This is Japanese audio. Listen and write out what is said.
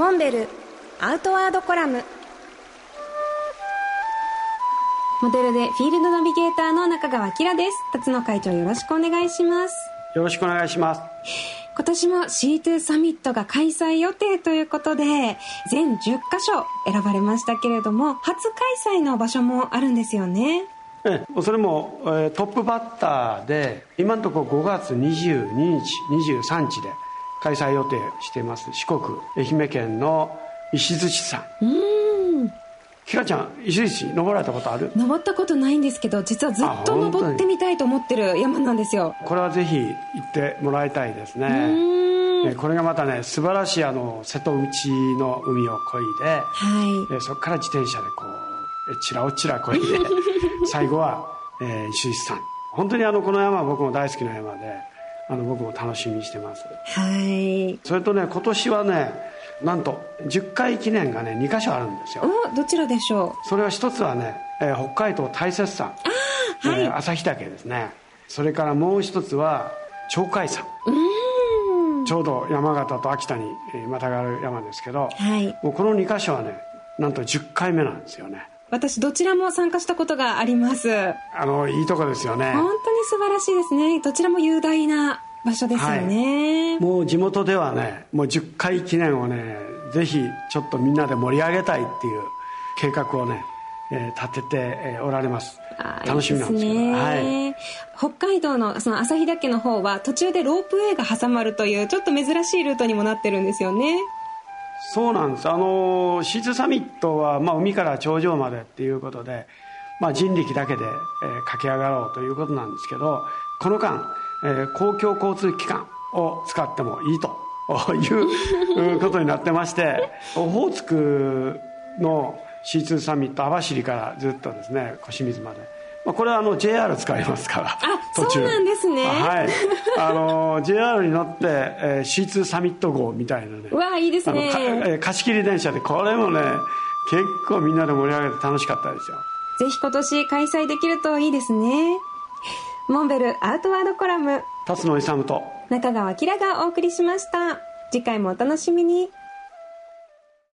モンベルアウトワードコラム。モデルでフィールドナビゲーターの中川きらです。辰野会長よろしくお願いします。よろしくお願いします。今年も C2 サミットが開催予定ということで全10カ所選ばれましたけれども初開催の場所もあるんですよね。ええそれも、えートップバッターで今のところ5月22日23日で開催予定しています四国愛媛県の石鎚山。うん。ひかちゃん石鎚登られたことある？登ったことないんですけど実はずっと登ってみたいと思ってる山なんですよ。これはぜひ行ってもらいたいですね。これがまたね素晴らしいあの瀬戸内の海を漕いではい。えそこから自転車でこうえちらおちら漕いで 最後は、えー石鎚山。本当にあのこの山は僕も大好きな山であの僕も楽しみにしてます。はい。それとね今年はねなんと10回記念がね2箇所あるんですよ。おどちらでしょそれは一つはね、えー北海道大雪山。はい。えー旭岳ですね。それからもう一つは鳥海山。ちょうど山形と秋田にえーまたがる山ですけど、はい。もうこの2箇所はねなんと10回目なんですよね私どちらも参加したことがあります。あのいいとこですよね。本当に素晴らしいですね。どちらも雄大な場所ですよね、もう地元ではねもう10回記念をねぜひちょっとみんなで盛り上げたいっていう計画をね、えー立ててえーおられます。楽しみなんですけど。いいね。はい。北海道のその旭岳の方は途中でロープウェイが挟まるというちょっと珍しいルートにもなってるんですよねそうなんです。あのシーズサミットは、まあ、海から頂上までっていうことで、まあ、人力だけで、えー駆け上がろうということなんですけどこの間、えー公共交通機関を使ってもいいということになってまして オホーツクの C2 サミット網走からずっとですね小水まで、まあ、これはあの JR 使いますからそうなんですね。はい。あの JR に乗って、えー C2 サミット号みたいなね。うわあいいですね。えー貸し切り電車でこれもね結構みんなで盛り上げて楽しかったですよ。ぜひ今年開催できるといいですね。モンベルアウトワードコラム。辰野勇と。中川きらがお送りしました。次回もお楽しみに